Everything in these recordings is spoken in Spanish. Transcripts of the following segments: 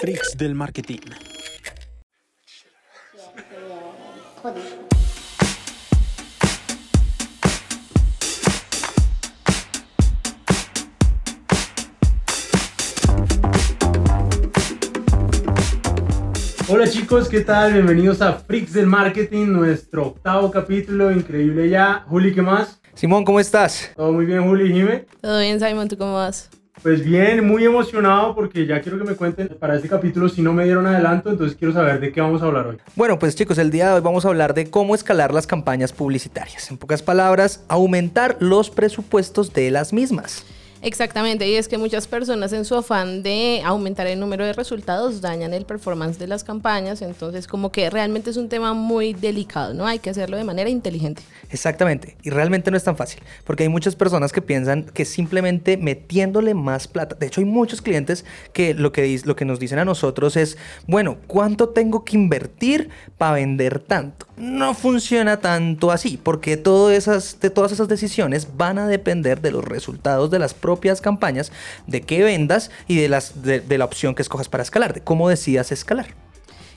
Freaks del marketing. Hola chicos, ¿qué tal? Bienvenidos a Freaks del Marketing, nuestro octavo capítulo, increíble ya. Juli, ¿qué más? Simón, ¿cómo estás? Todo muy bien, Juli, Jime. Todo bien, Simon, ¿tú cómo vas? Pues bien, muy emocionado porque ya quiero que me cuenten para este capítulo si no me dieron adelanto, entonces quiero saber de qué vamos a hablar hoy. Bueno, pues chicos, el día de hoy vamos a hablar de cómo escalar las campañas publicitarias. En pocas palabras, aumentar los presupuestos de las mismas. Exactamente, y es que muchas personas en su afán de aumentar el número de resultados dañan el performance de las campañas, entonces como que realmente es un tema muy delicado, ¿no? Hay que hacerlo de manera inteligente. Exactamente, y realmente no es tan fácil, porque hay muchas personas que piensan que simplemente metiéndole más plata, de hecho hay muchos clientes que lo que, lo que nos dicen a nosotros es, bueno, ¿cuánto tengo que invertir para vender tanto? No funciona tanto así, porque todas esas, todas esas decisiones van a depender de los resultados de las propias campañas, de qué vendas y de, las, de, de la opción que escojas para escalar, de cómo decidas escalar.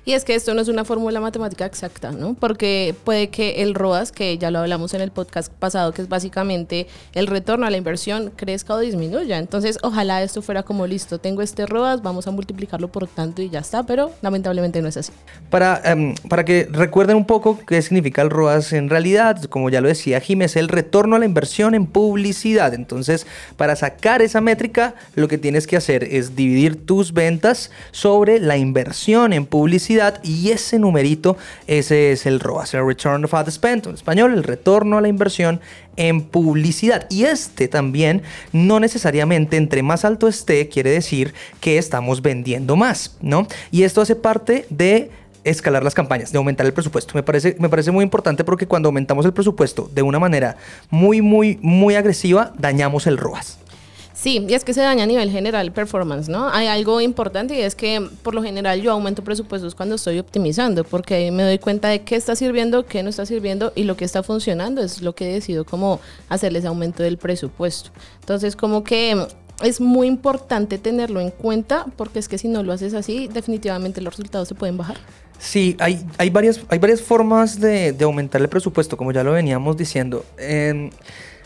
Y es que esto no es una fórmula matemática exacta, ¿no? Porque puede que el ROAS, que ya lo hablamos en el podcast pasado, que es básicamente el retorno a la inversión, crezca o disminuya. Entonces, ojalá esto fuera como listo, tengo este ROAS, vamos a multiplicarlo por tanto y ya está, pero lamentablemente no es así. Para, um, para que recuerden un poco qué significa el ROAS en realidad, como ya lo decía Jiménez, el retorno a la inversión en publicidad. Entonces, para sacar esa métrica, lo que tienes que hacer es dividir tus ventas sobre la inversión en publicidad y ese numerito, ese es el ROAS, el Return of Ad Spend, en español, el retorno a la inversión en publicidad. Y este también, no necesariamente entre más alto esté, quiere decir que estamos vendiendo más, ¿no? Y esto hace parte de escalar las campañas, de aumentar el presupuesto. Me parece, me parece muy importante porque cuando aumentamos el presupuesto de una manera muy, muy, muy agresiva, dañamos el ROAS. Sí, y es que se daña a nivel general performance, ¿no? Hay algo importante y es que por lo general yo aumento presupuestos cuando estoy optimizando, porque me doy cuenta de qué está sirviendo, qué no está sirviendo y lo que está funcionando es lo que decido como hacerles aumento del presupuesto. Entonces, como que es muy importante tenerlo en cuenta porque es que si no lo haces así, definitivamente los resultados se pueden bajar. Sí, hay, hay, varias, hay varias formas de, de aumentar el presupuesto, como ya lo veníamos diciendo. Eh,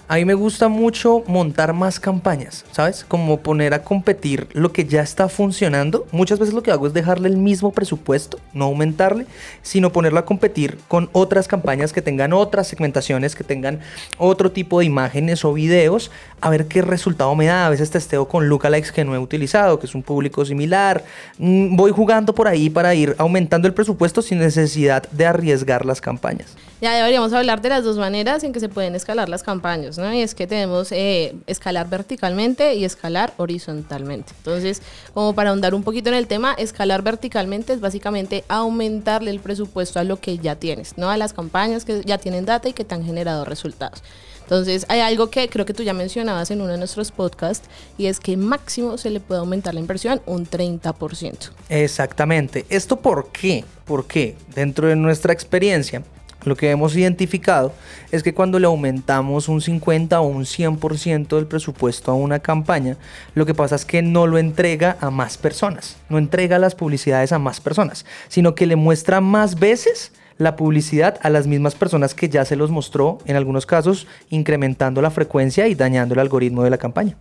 a mí me gusta mucho montar más campañas, ¿sabes? Como poner a competir lo que ya está funcionando. Muchas veces lo que hago es dejarle el mismo presupuesto, no aumentarle, sino ponerlo a competir con otras campañas que tengan otras segmentaciones, que tengan otro tipo de imágenes o videos, a ver qué resultado me da. A veces testeo con lookalikes que no he utilizado, que es un público similar. Mm, voy jugando por ahí para ir aumentando el presupuesto sin necesidad de arriesgar las campañas. Ya deberíamos hablar de las dos maneras en que se pueden escalar las campañas, ¿no? Y es que tenemos eh, escalar verticalmente y escalar horizontalmente. Entonces, como para ahondar un poquito en el tema, escalar verticalmente es básicamente aumentarle el presupuesto a lo que ya tienes, ¿no? A las campañas que ya tienen data y que te han generado resultados. Entonces, hay algo que creo que tú ya mencionabas en uno de nuestros podcasts y es que máximo se le puede aumentar la inversión un 30%. Exactamente. ¿Esto por qué? ¿Por qué? Dentro de nuestra experiencia, lo que hemos identificado es que cuando le aumentamos un 50 o un 100% del presupuesto a una campaña, lo que pasa es que no lo entrega a más personas, no entrega las publicidades a más personas, sino que le muestra más veces la publicidad a las mismas personas que ya se los mostró, en algunos casos incrementando la frecuencia y dañando el algoritmo de la campaña.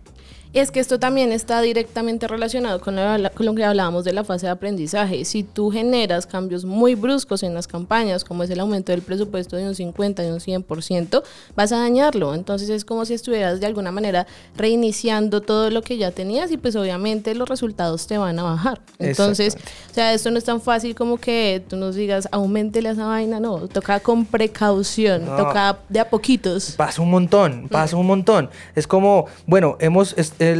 Y es que esto también está directamente relacionado con lo, que hablábamos de la fase de aprendizaje. Si tú generas cambios muy bruscos en las campañas, como es el aumento del presupuesto de un 50 y un 100%, vas a dañarlo. Entonces es como si estuvieras de alguna manera reiniciando todo lo que ya tenías y pues obviamente los resultados te van a bajar. Entonces, o sea, esto no es tan fácil como que tú nos digas, aumentele esa vaina, no, toca con precaución, no. toca de a poquitos. Pasa un montón, pasa un montón. Es como, bueno, hemos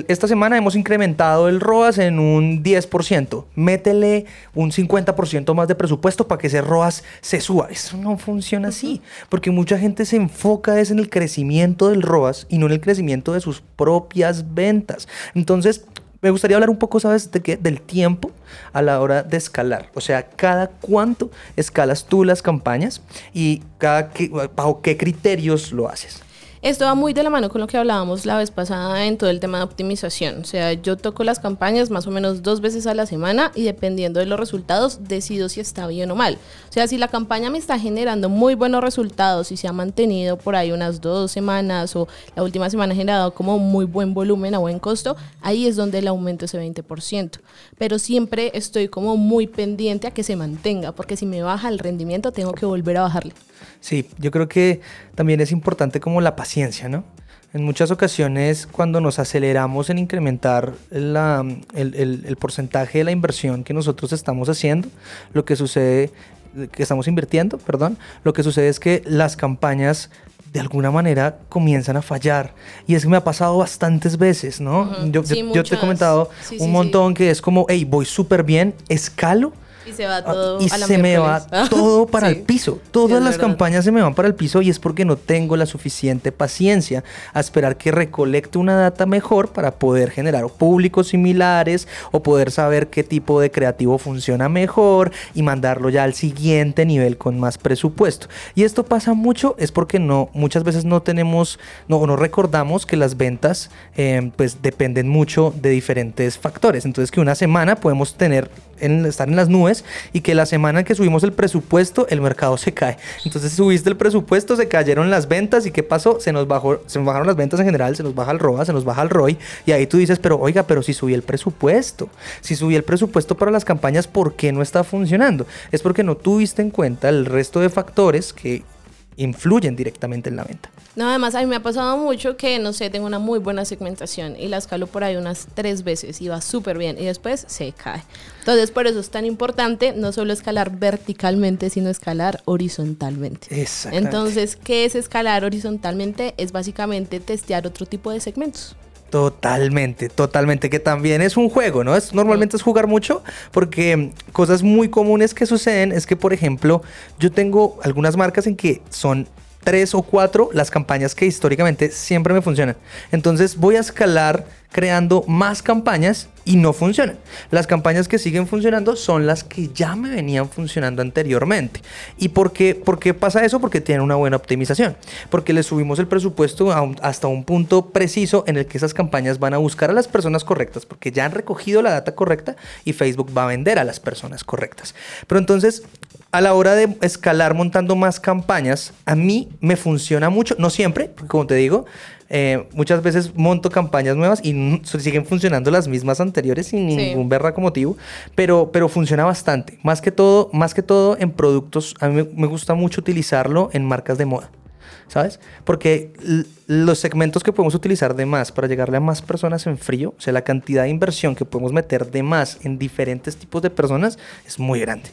esta semana hemos incrementado el ROAS en un 10%. Métele un 50% más de presupuesto para que ese ROAS se suba. Eso no funciona así, porque mucha gente se enfoca es en el crecimiento del ROAS y no en el crecimiento de sus propias ventas. Entonces, me gustaría hablar un poco, ¿sabes? De qué? Del tiempo a la hora de escalar. O sea, cada cuánto escalas tú las campañas y cada bajo qué criterios lo haces. Esto va muy de la mano con lo que hablábamos la vez pasada en todo el tema de optimización. O sea, yo toco las campañas más o menos dos veces a la semana y dependiendo de los resultados decido si está bien o mal. O sea, si la campaña me está generando muy buenos resultados y se ha mantenido por ahí unas dos semanas o la última semana ha generado como muy buen volumen a buen costo, ahí es donde el aumento es ese 20%. Pero siempre estoy como muy pendiente a que se mantenga, porque si me baja el rendimiento tengo que volver a bajarle. Sí, yo creo que también es importante como la paciencia, ¿no? En muchas ocasiones cuando nos aceleramos en incrementar la, el, el, el, porcentaje de la inversión que nosotros estamos haciendo, lo que sucede, que estamos invirtiendo, perdón, lo que sucede es que las campañas de alguna manera comienzan a fallar. Y es que me ha pasado bastantes veces, ¿no? Uh -huh. yo, sí, yo, yo, te he comentado sí, un sí, montón que es como, hey, voy súper bien, escalo y se va todo y a la se me va miércoles. todo para Sí. el piso. Todas las campañas se me van para el piso y es porque no tengo la suficiente paciencia a esperar que recolecte una data mejor para poder generar públicos similares o poder saber qué tipo de creativo funciona mejor y mandarlo ya al siguiente nivel con más presupuesto. Y esto pasa mucho es porque no muchas veces no tenemos no, no recordamos que las ventas eh, pues dependen mucho de diferentes factores. Entonces que una semana podemos tener en, estar en las nubes y que la semana que subimos el presupuesto el mercado se cae. Entonces subiste el presupuesto, se cayeron las ventas y ¿qué pasó? Se nos, bajó, se nos bajaron las ventas en general, se nos baja el ROA, se nos baja el ROI y ahí tú dices, pero oiga, pero si subí el presupuesto, si subí el presupuesto para las campañas, ¿por qué no está funcionando? Es porque no tuviste en cuenta el resto de factores que influyen directamente en la venta. No, además a mí me ha pasado mucho que, no sé, tengo una muy buena segmentación y la escalo por ahí unas tres veces y va súper bien y después se cae. Entonces, por eso es tan importante no solo escalar verticalmente, sino escalar horizontalmente. Exactamente. Entonces, ¿qué es escalar horizontalmente? Es básicamente testear otro tipo de segmentos. Totalmente, totalmente, que también es un juego, ¿no? Es, normalmente es jugar mucho porque cosas muy comunes que suceden es que, por ejemplo, yo tengo algunas marcas en que son tres o cuatro las campañas que históricamente siempre me funcionan. Entonces voy a escalar creando más campañas y no funcionan. Las campañas que siguen funcionando son las que ya me venían funcionando anteriormente. ¿Y por qué, por qué pasa eso? Porque tienen una buena optimización. Porque le subimos el presupuesto hasta un punto preciso en el que esas campañas van a buscar a las personas correctas, porque ya han recogido la data correcta y Facebook va a vender a las personas correctas. Pero entonces, a la hora de escalar montando más campañas, a mí me funciona mucho, no siempre, porque como te digo, eh, muchas veces monto campañas nuevas y siguen funcionando las mismas anteriores sin Sí. ningún berraco motivo, pero, pero funciona bastante. Más que todo, más que todo en productos, a mí me, gusta mucho utilizarlo en marcas de moda. ¿Sabes? Porque los segmentos que podemos utilizar de más para llegarle a más personas en frío, o sea, la cantidad de inversión que podemos meter de más en diferentes tipos de personas es muy grande.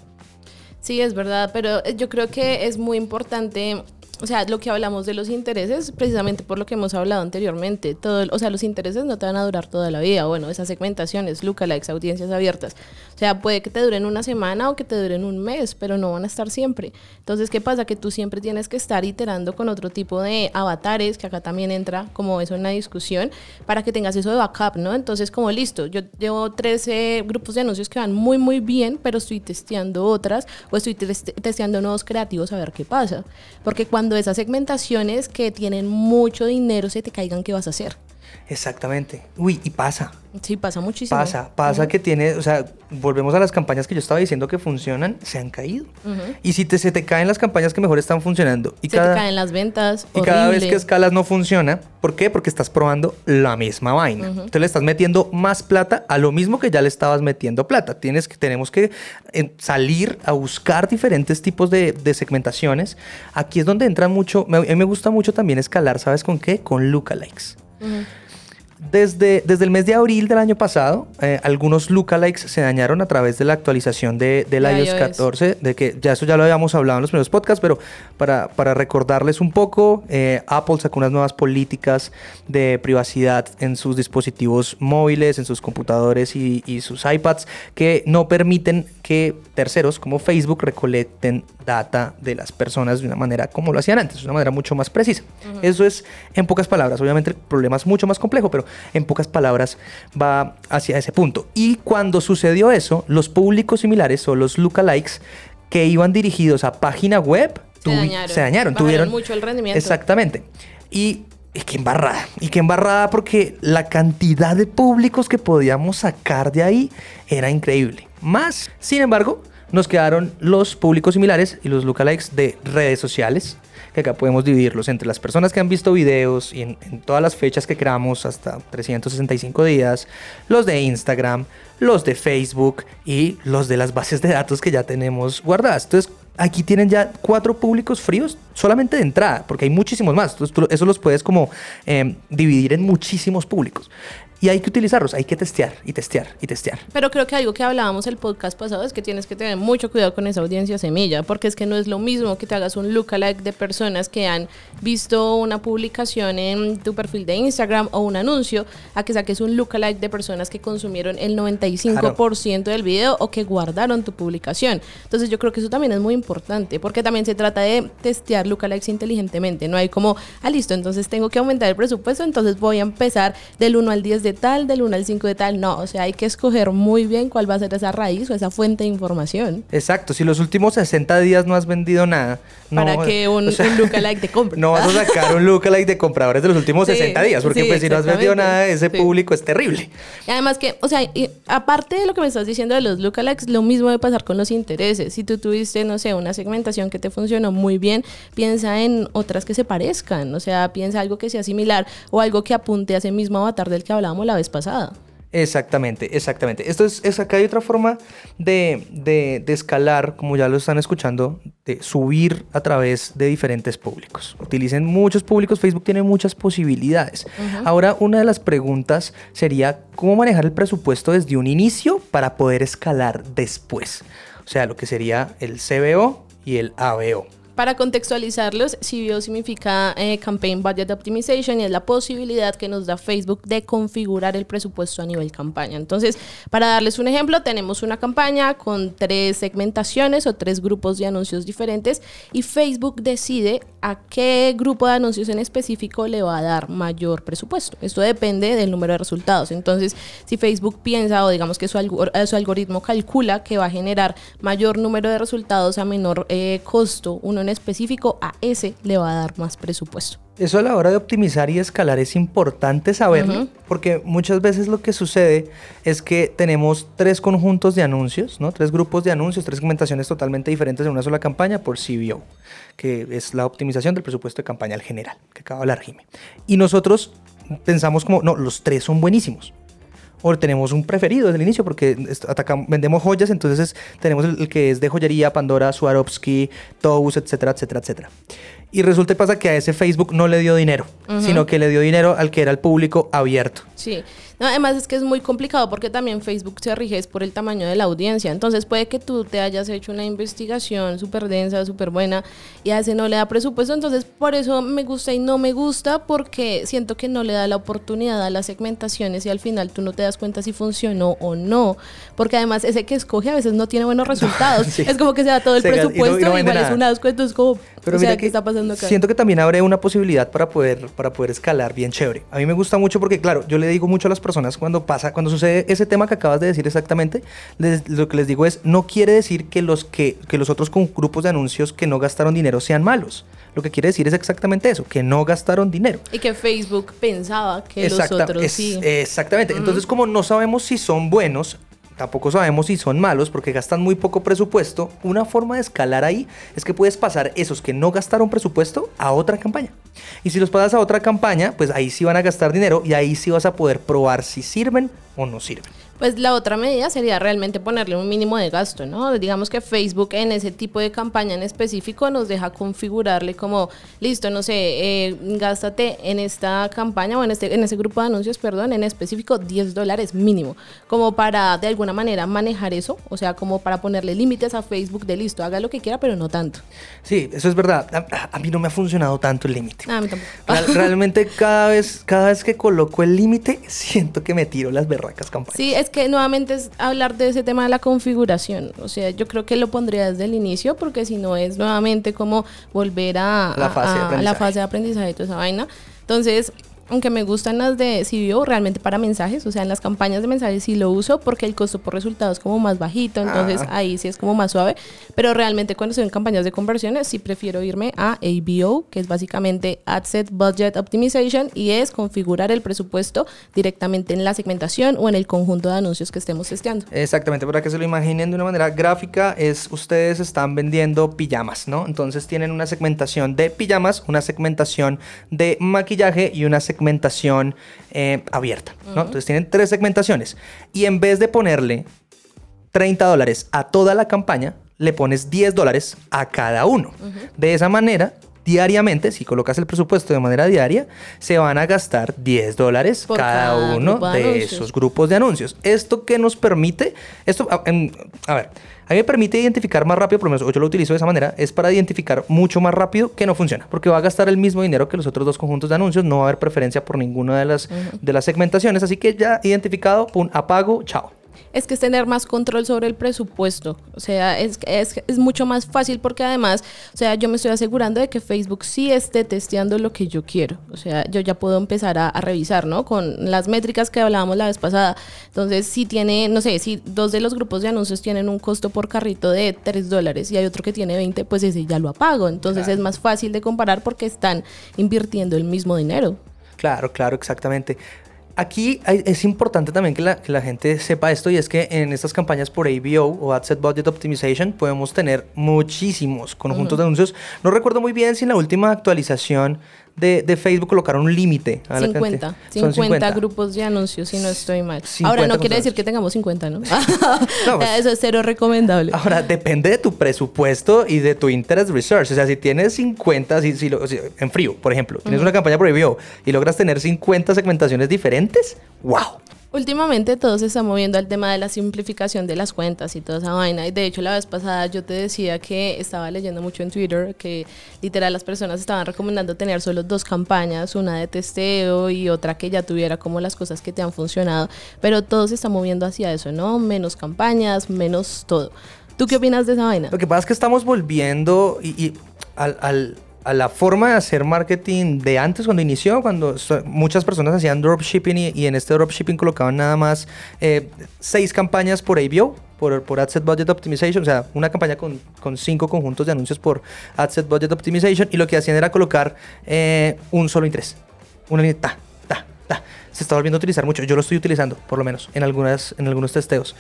Sí, es verdad, pero eh, yo creo que es muy importante, o sea, lo que hablamos de los intereses, precisamente por lo que hemos hablado anteriormente, todo, o sea, los intereses no te van a durar toda la vida, bueno, esas segmentaciones, lookalikes, audiencias abiertas, o sea, puede que te duren una semana o que te duren un mes, pero no van a estar siempre. Entonces, ¿qué pasa? Que tú siempre tienes que estar iterando con otro tipo de avatares, que acá también entra como eso en la discusión, para que tengas eso de backup, ¿no? Entonces, como listo, yo llevo 13 grupos de anuncios que van muy, muy bien, pero estoy testeando otras o estoy tes- testeando nuevos creativos a ver qué pasa. Porque cuando esas segmentaciones que tienen mucho dinero se te caigan, ¿qué vas a hacer? Exactamente. Uy, y pasa. Sí, pasa muchísimo. Pasa, pasa que tiene, o sea, volvemos a las campañas que yo estaba diciendo que funcionan, se han caído. Y si te, se te caen las campañas que mejor están funcionando y Se cada, te caen las ventas. y cada vez que escalas no funciona, ¿por qué? Porque estás probando la misma vaina. Entonces le estás metiendo más plata a lo mismo que ya le estabas metiendo plata. Tienes que, tenemos que eh, salir a buscar diferentes tipos de, de segmentaciones. Aquí es donde entra mucho, me- a mí me gusta mucho también escalar, ¿sabes con qué? Con lookalikes. 嗯。Desde, desde el mes de abril del año pasado, eh, algunos lookalikes se dañaron a través de la actualización de, del De iOS iOS. 14, de que ya eso ya lo habíamos hablado en los primeros podcasts, pero para, para recordarles un poco, eh, Apple sacó unas nuevas políticas de privacidad en sus dispositivos móviles, en sus computadores y, y sus iPads, que no permiten que terceros como Facebook recolecten data de las personas de una manera como lo hacían antes, de una manera mucho más precisa. Eso es en pocas palabras. Obviamente el problema es mucho más complejo, pero en pocas palabras va hacia ese punto. Y cuando sucedió eso, los públicos similares o los lookalikes que iban dirigidos a página web Se dañaron. se dañaron, tuvieron mucho el rendimiento. Exactamente. Y y qué embarrada. Y qué embarrada porque la cantidad de públicos que podíamos sacar de ahí era increíble. Más, sin embargo, nos quedaron los públicos similares y los lookalikes de redes sociales, que acá podemos dividirlos entre las personas que han visto videos y en, todas las fechas que creamos hasta 365 días, los de Instagram, los de Facebook y los de las bases de datos que ya tenemos guardadas. Entonces, aquí tienen ya cuatro públicos fríos solamente de entrada, porque hay muchísimos más. Entonces, tú, eso los puedes como eh, dividir en muchísimos públicos. Y hay que utilizarlos, hay que testear y testear y testear. Pero creo que algo que hablábamos el podcast pasado es que tienes que tener mucho cuidado con esa audiencia semilla, porque es que no es lo mismo que te hagas un lookalike de personas que han visto una publicación en tu perfil de Instagram o un anuncio, a que saques un lookalike de personas que consumieron el 95% claro. del video o que guardaron tu publicación. Entonces yo creo que eso también es muy importante, porque también se trata de testear lookalikes inteligentemente. No hay como, ah, listo, entonces tengo que aumentar el presupuesto, entonces voy a empezar del 1 al 10 de tal, del 1 al 5 de tal. No, o sea, hay que escoger muy bien cuál va a ser esa raíz o esa fuente de información. Exacto, si los últimos 60 días no has vendido nada. Para que un, o sea, un lookalike te compre. No vas a sacar un lookalike de compradores de los últimos sí, 60 días, porque sí, pues si no has vendido nada, ese sí. público es terrible. Y además que, o sea, y aparte de lo que me estás diciendo de los lookalikes, lo mismo debe pasar con los intereses. Si tú tuviste, no sé, una segmentación que te funcionó muy bien, piensa en otras que se parezcan, o sea, piensa algo que sea similar o algo que apunte a ese mismo avatar del que hablábamos la vez pasada. Exactamente, exactamente. Esto es, es acá hay otra forma de, de, de, escalar, como ya lo están escuchando, de subir a través de diferentes públicos. Utilicen muchos públicos, Facebook tiene muchas posibilidades. Uh -huh. Ahora, una de las preguntas sería cómo manejar el presupuesto desde un inicio para poder escalar después. O sea, lo que sería el CBO y el ABO. Para contextualizarlos, CBO significa eh, Campaign Budget Optimization y es la posibilidad que nos da Facebook de configurar el presupuesto a nivel campaña. Entonces, para darles un ejemplo, tenemos una campaña con tres segmentaciones o tres grupos de anuncios diferentes y Facebook decide a qué grupo de anuncios en específico le va a dar mayor presupuesto. Esto depende del número de resultados. Entonces, si Facebook piensa o digamos que su, algor su algoritmo calcula que va a generar mayor número de resultados a menor eh, costo, uno en específico, a ese le va a dar más presupuesto. Eso a la hora de optimizar y escalar es importante saberlo, uh -huh. porque muchas veces lo que sucede es que tenemos tres conjuntos de anuncios, ¿no? tres grupos de anuncios, tres segmentaciones totalmente diferentes en una sola campaña por CBO, que es la optimización del presupuesto de campaña al general, que acaba de hablar Jimmy. Y nosotros pensamos como, no, los tres son buenísimos o tenemos un preferido desde el inicio porque atacamos, vendemos joyas, entonces tenemos el, el, que es de joyería, Pandora, Swarovski, Tous, etcétera, etcétera, etcétera. Y resulta y pasa que a ese Facebook no le dio dinero, uh -huh. sino que le dio dinero al que era el público abierto. Sí, no, además es que es muy complicado porque también Facebook se rige por el tamaño de la audiencia. Entonces puede que tú te hayas hecho una investigación súper densa, súper buena y a ese no le da presupuesto. Entonces por eso me gusta y no me gusta porque siento que no le da la oportunidad a las segmentaciones y al final tú no te das cuenta si funcionó o no. Porque además ese que escoge a veces no tiene buenos resultados. sí. Es como que se da todo el se presupuesto y, no, y no igual nada. es un asco. Entonces como, Pero o sea, mira ¿qué que está pasando acá? Siento que también abre una posibilidad para poder, para poder escalar bien chévere. A mí me gusta mucho porque claro, yo le digo mucho a las personas cuando pasa, cuando sucede ese tema que acabas de decir exactamente, les, lo que les digo es, no quiere decir que los, que, que los otros con grupos de anuncios que no gastaron dinero sean malos. Lo que quiere decir es exactamente eso, que no gastaron dinero. Y que Facebook pensaba que Exacta, los otros es, sí. Exactamente. Uh -huh. Entonces, como no sabemos si son buenos, tampoco sabemos si son malos porque gastan muy poco presupuesto, una forma de escalar ahí es que puedes pasar esos que no gastaron presupuesto a otra campaña. Y si los pasas a otra campaña, pues ahí sí van a gastar dinero y ahí sí vas a poder probar si sirven o no sirven. Pues la otra medida sería realmente ponerle un mínimo de gasto, ¿no? Digamos que Facebook en ese tipo de campaña en específico nos deja configurarle como, listo, no sé, eh, gástate en esta campaña o en, este, en ese grupo de anuncios, perdón, en específico 10 dólares mínimo, como para de alguna manera manejar eso, o sea, como para ponerle límites a Facebook de listo, haga lo que quiera, pero no tanto. Sí, eso es verdad. A, a mí no me ha funcionado tanto el límite. A mí tampoco. Real, realmente cada vez, cada vez que coloco el límite, siento que me tiro las berracas campañas. Sí, es que nuevamente es hablar de ese tema de la configuración. O sea, yo creo que lo pondría desde el inicio, porque si no es nuevamente como volver a la fase, a, a la fase de aprendizaje y toda esa vaina. Entonces, aunque me gustan las de CBO realmente para mensajes, o sea, en las campañas de mensajes sí lo uso porque el costo por resultado es como más bajito, entonces Ah. ahí sí es como más suave, pero realmente cuando estoy en campañas de conversiones sí prefiero irme a ABO, que es básicamente Ad Set Budget Optimization y es configurar el presupuesto directamente en la segmentación o en el conjunto de anuncios que estemos testeando. Exactamente, para que se lo imaginen de una manera gráfica, es ustedes están vendiendo pijamas, ¿no? Entonces tienen una segmentación de pijamas, una segmentación de maquillaje y una segmentación eh, abierta, ¿no? Entonces tienen tres segmentaciones. Y en vez de ponerle 30 dólares a toda la campaña, le pones 10 dólares a cada uno. De esa manera, diariamente, si colocas el presupuesto de manera diaria, se van a gastar 10 dólares cada cada uno de anuncios. esos grupos de anuncios. ¿Esto qué nos permite? Esto, a, a ver, a mí me permite identificar más rápido, por lo menos yo lo utilizo de esa manera, es para identificar mucho más rápido que no funciona, porque va a gastar el mismo dinero que los otros dos conjuntos de anuncios, no va a haber preferencia por ninguna de las, de las segmentaciones, así que ya identificado, pum, apago, chao. Es que es tener más control sobre el presupuesto. O sea, es, es, es mucho más fácil porque además, o sea, yo me estoy asegurando de que Facebook sí esté testeando lo que yo quiero. O sea, yo ya puedo empezar a, a revisar, ¿no? Con las métricas que hablábamos la vez pasada. Entonces, si tiene, no sé, si dos de los grupos de anuncios tienen un costo por carrito de 3 dólares y hay otro que tiene 20, pues ese ya lo apago. Entonces, es más fácil de comparar porque están invirtiendo el mismo dinero. Claro, claro, exactamente. Aquí hay- es importante también que la, que la gente sepa esto y es que en estas campañas por ABO o Ad Set Budget Optimization podemos tener muchísimos conjuntos de anuncios. No recuerdo muy bien si en la última actualización de, de Facebook colocaron un límite. a la 50, cantidad. Son 50, grupos de anuncios, si no estoy mal. 50 Ahora, no quiere decir que tengamos 50, ¿no? No, pues- Eso es cero recomendable. Ahora, depende de tu presupuesto y de tu interest research. O sea, si tienes 50, si, si lo- si- en frío, por ejemplo, tienes una campaña ABO y logras tener 50 segmentaciones diferentes, ¡wow! Últimamente todo se está moviendo al tema de la simplificación de las cuentas y toda esa vaina. Y de hecho, la vez pasada yo te decía que estaba leyendo mucho en Twitter que literal las personas estaban recomendando tener solo dos campañas, una de testeo y otra que ya tuviera como las cosas que te han funcionado. Pero todo se está moviendo hacia eso, ¿no? Menos campañas, menos todo. ¿Tú qué opinas de esa vaina? Lo que pasa es que estamos volviendo y, y al- al- a la forma de hacer marketing de antes, cuando inició, cuando muchas personas hacían dropshipping y, y en este dropshipping colocaban nada más eh, seis campañas por ABO, por, por Ad Set Budget Optimization, o sea, una campaña con, con cinco conjuntos de anuncios por Ad Set Budget Optimization y lo que hacían era colocar eh, un solo interés. Una línea, ta, ta, ta. Se está volviendo a utilizar mucho. Yo lo estoy utilizando, por lo menos, en, algunas, en algunos testeos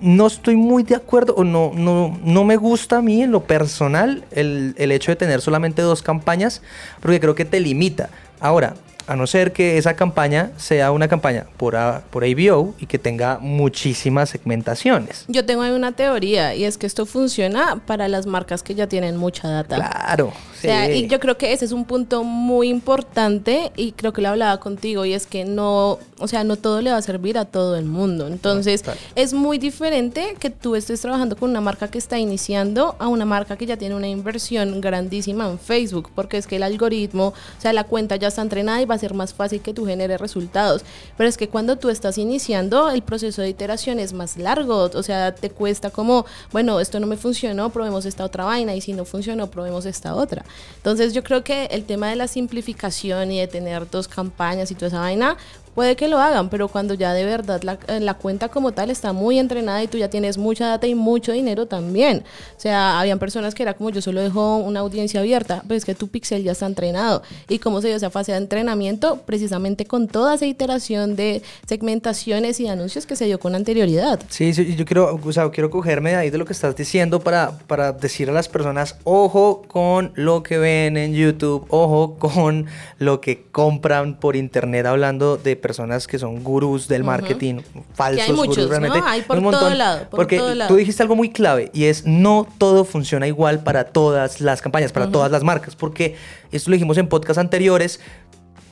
no estoy muy de acuerdo o no, no, no me gusta a mí en lo personal el, el hecho de tener solamente dos campañas porque creo que te limita. Ahora, a no ser que esa campaña sea una campaña por, A- por ABO y que tenga muchísimas segmentaciones. Yo tengo ahí una teoría y es que esto funciona para las marcas que ya tienen mucha data. Claro. O sea, sí. y yo creo que ese es un punto muy importante y creo que lo hablaba contigo y es que no, o sea, no todo le va a servir a todo el mundo. Entonces, es muy diferente que tú estés trabajando con una marca que está iniciando a una marca que ya tiene una inversión grandísima en Facebook, porque es que el algoritmo, o sea, la cuenta ya está entrenada y va a ser más fácil que tú generes resultados. Pero es que cuando tú estás iniciando, el proceso de iteración es más largo, o sea, te cuesta como, bueno, esto no me funcionó, probemos esta otra vaina y si no funcionó, probemos esta otra. Entonces, yo creo que el tema de la simplificación y de tener dos campañas y toda esa vaina, puede que lo hagan, pero cuando ya de verdad la, eh, la cuenta como tal está muy entrenada y tú ya tienes mucha data y mucho dinero también. O sea, habían personas que era como yo solo dejo una audiencia abierta, pero es que tu pixel ya está entrenado. ¿Y cómo se dio esa fase de entrenamiento? Precisamente con toda esa iteración de segmentaciones y anuncios que se dio con anterioridad. Sí, sí, yo quiero, o sea, quiero cogerme de ahí de lo que estás diciendo para, para decir a las personas, ojo con lo que ven en YouTube, ojo con lo que compran por internet hablando de personas que son gurús del marketing, falsos hay muchos, gurús ¿no? realmente. Hay por un montón. todo lado, por porque todo lado. tú dijiste algo muy clave y es no todo funciona igual para todas las campañas, para todas las marcas, porque esto lo dijimos en podcasts anteriores,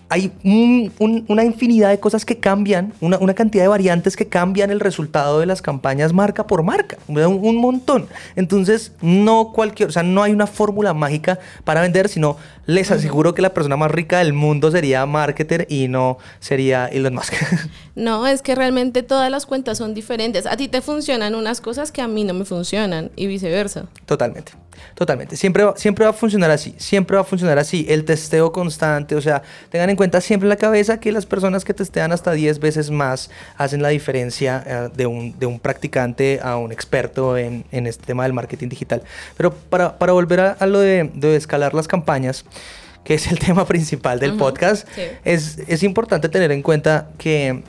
hay un- un- una infinidad de cosas que cambian, una, una cantidad de variantes que cambian el resultado de las campañas marca por marca, un, un montón. Entonces, no cualquier, o sea, no hay una fórmula mágica para vender, sino les aseguro que la persona más rica del mundo sería marketer y no sería Elon Musk. No, es que realmente todas las cuentas son diferentes. A ti te funcionan unas cosas que a mí no me funcionan y viceversa. Totalmente. Totalmente. Siempre, va- siempre va a funcionar así. Siempre va a funcionar así. El testeo constante. O sea, tengan en cuenta siempre en la cabeza que las personas que testean hasta 10 veces más hacen la diferencia eh, de, un, de un practicante a un experto en, en este tema del marketing digital. Pero para, para volver a, a lo de, de escalar las campañas, que es el tema principal del podcast, sí. es, es importante tener en cuenta que,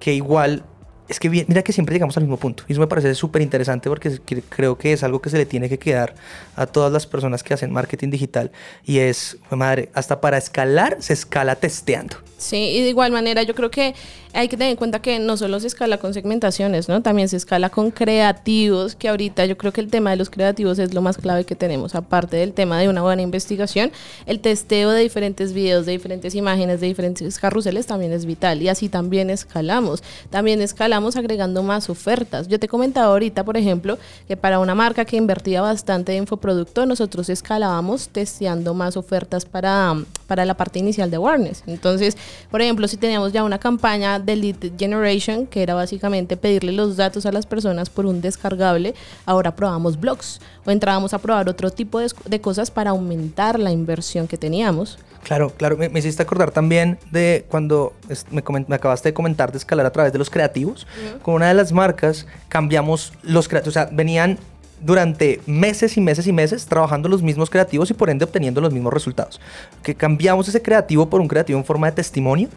que igual es que mira que siempre llegamos al mismo punto. Y eso me parece súper interesante porque creo que es algo que se le tiene que quedar a todas las personas que hacen marketing digital. Y es, "Jue madre, hasta para escalar se escala testeando. Sí, y de igual manera yo creo que hay que tener en cuenta que no solo se escala con segmentaciones, ¿no? También se escala con creativos, que ahorita yo creo que el tema de los creativos es lo más clave que tenemos, aparte del tema de una buena investigación, el testeo de diferentes videos, de diferentes imágenes, de diferentes carruseles también es vital y así también escalamos. También escalamos agregando más ofertas. Yo te comentaba ahorita, por ejemplo, que para una marca que invertía bastante en infoproducto, nosotros escalábamos testeando más ofertas para, para la parte inicial de awareness. Entonces, por ejemplo, si teníamos ya una campaña de lead generation, que era básicamente pedirle los datos a las personas por un descargable, ahora probamos blogs o entrábamos a probar otro tipo de, de cosas para aumentar la inversión que teníamos. Claro, claro, me, me hiciste acordar también de cuando es- me, comen- me acabaste de comentar de escalar a través de los creativos. Con una de las marcas cambiamos los creativos, o sea, venían durante meses y meses y meses trabajando los mismos creativos y por ende obteniendo los mismos resultados. Que cambiamos ese creativo por un creativo en forma de testimonio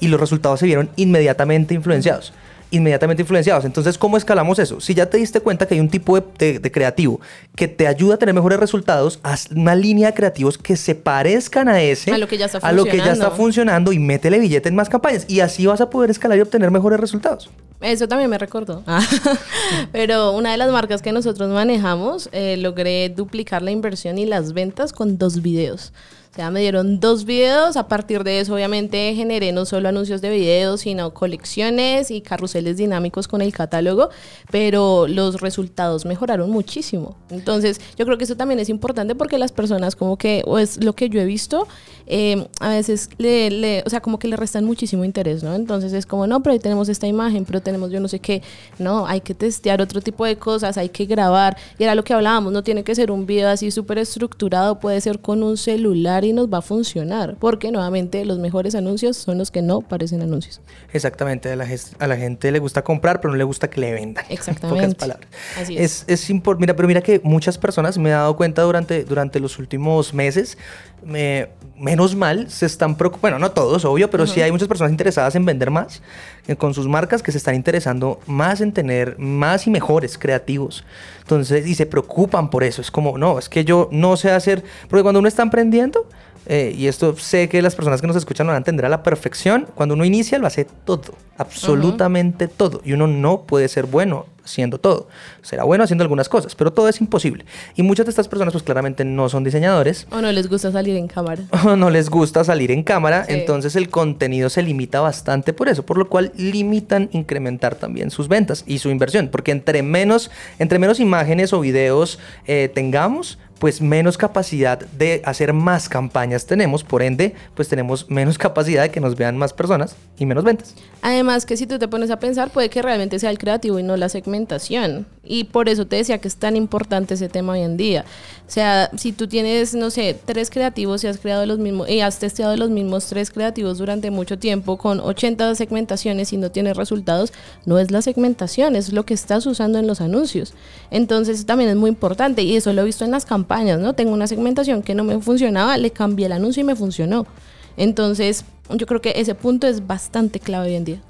y los resultados se vieron inmediatamente influenciados. Inmediatamente influenciados. Entonces, ¿cómo escalamos eso? Si ya te diste cuenta que hay un tipo de, de- de creativo que te ayuda a tener mejores resultados, haz una línea de creativos que se parezcan a ese, A lo que ya está a lo que ya está funcionando. funcionando y métele billete en más campañas. Y así vas a poder escalar y obtener mejores resultados. Eso también me recordó. Ah, Pero una de las marcas que nosotros manejamos, eh, logré duplicar la inversión y las ventas con dos videos. O sea, me dieron dos videos. A partir de eso, obviamente, generé no solo anuncios de videos, sino colecciones y carruseles dinámicos con el catálogo. Pero los resultados mejoraron muchísimo. Entonces, yo creo que eso también es importante porque las personas, como que, o es lo que yo he visto, eh, a veces le, le- o sea, como que le restan muchísimo interés, ¿no? Entonces es como, no, pero ahí tenemos esta imagen, pero tenemos yo no sé qué. No, hay que testear otro tipo de cosas, hay que grabar. Y era lo que hablábamos, no tiene que ser un video así súper estructurado, puede ser con un celular y nos va a funcionar. Porque nuevamente los mejores anuncios son los que no parecen anuncios. Exactamente, a la, ges- a la gente le gusta comprar, pero no le gusta que le vendan. En Exactamente. pocas palabras. Así es. Es, es impor- mira, pero mira que muchas personas, me he dado cuenta durante, durante los últimos meses, me- menos mal, se están preocupando, bueno, no todos, obvio, pero sí hay muchas personas interesadas en vender más eh, con sus marcas que se están interesando más en tener más y mejores creativos. Entonces, y se preocupan por eso. Es como, no, es que yo no sé hacer, porque cuando uno está emprendiendo, eh, y esto sé que las personas que nos escuchan lo van a entender a la perfección. Cuando uno inicia, lo hace todo, absolutamente todo. Y uno no puede ser bueno haciendo todo. Será bueno haciendo algunas cosas, pero todo es imposible. Y muchas de estas personas, pues claramente no son diseñadores. O no les gusta salir en cámara. o no les gusta salir en cámara, Sí. entonces el contenido se limita bastante por eso, por lo cual limitan incrementar también sus ventas y su inversión, porque entre menos, entre menos imágenes o videos eh, tengamos, pues menos capacidad de hacer más campañas tenemos, por ende, pues tenemos menos capacidad de que nos vean más personas y menos ventas. Además que si tú te pones a pensar, puede que realmente sea el creativo y no la segmentación. Y por eso te decía que es tan importante ese tema hoy en día. O sea, si tú tienes, no sé, tres creativos y has creado los mismos, y has testeado los mismos tres creativos durante mucho tiempo con 80 segmentaciones y no tienes resultados, no es la segmentación, es lo que estás usando en los anuncios. Entonces también es muy importante y eso lo he visto en las campañas, ¿no? Tengo una segmentación que no me funcionaba, le cambié el anuncio y me funcionó. Entonces, yo creo que ese punto es bastante clave hoy en día.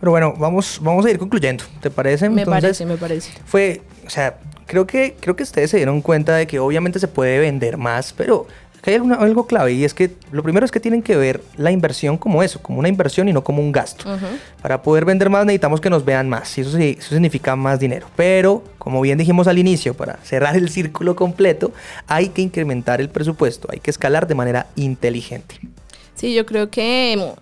Pero bueno, vamos, vamos a ir concluyendo, ¿te parece? Me parece, me parece. fue, o sea, creo que, creo que ustedes se dieron cuenta de que obviamente se puede vender más, pero que hay alguna- algo clave y es que lo primero es que tienen que ver la inversión como eso, como una inversión y no como un gasto. Para poder vender más necesitamos que nos vean más y eso, sí- eso significa más dinero. Pero, como bien dijimos al inicio, para cerrar el círculo completo, hay que incrementar el presupuesto, hay que escalar de manera inteligente. Sí, yo creo que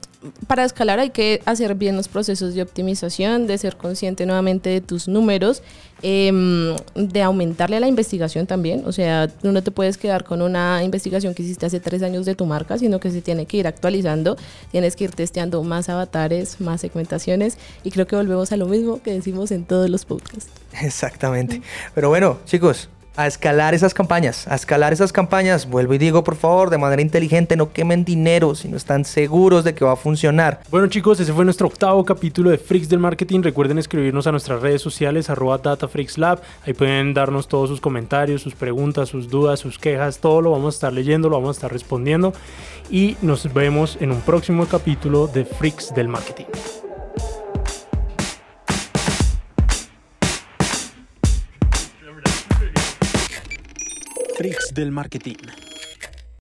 para escalar hay que hacer bien los procesos de optimización, de ser consciente nuevamente de tus números, em, de aumentarle la investigación también. O sea, tú no te puedes quedar con una investigación que hiciste hace tres años de tu marca, sino que se tiene que ir actualizando, tienes que ir testeando más avatares, más segmentaciones y creo que volvemos a lo mismo que decimos en todos los podcasts. Exactamente. Pero bueno, chicos, a escalar esas campañas, a escalar esas campañas. Vuelvo y digo, por favor, de manera inteligente, no quemen dinero si no están seguros de que va a funcionar. Bueno chicos, ese fue nuestro octavo capítulo de Freaks del Marketing. Recuerden escribirnos a nuestras redes sociales, arroba DataFreaksLab. Ahí pueden darnos todos sus comentarios, sus preguntas, sus dudas, sus quejas, todo lo vamos a estar leyendo, lo vamos a estar respondiendo. Y nos vemos en un próximo capítulo de Freaks del Marketing. Freaks del Marketing.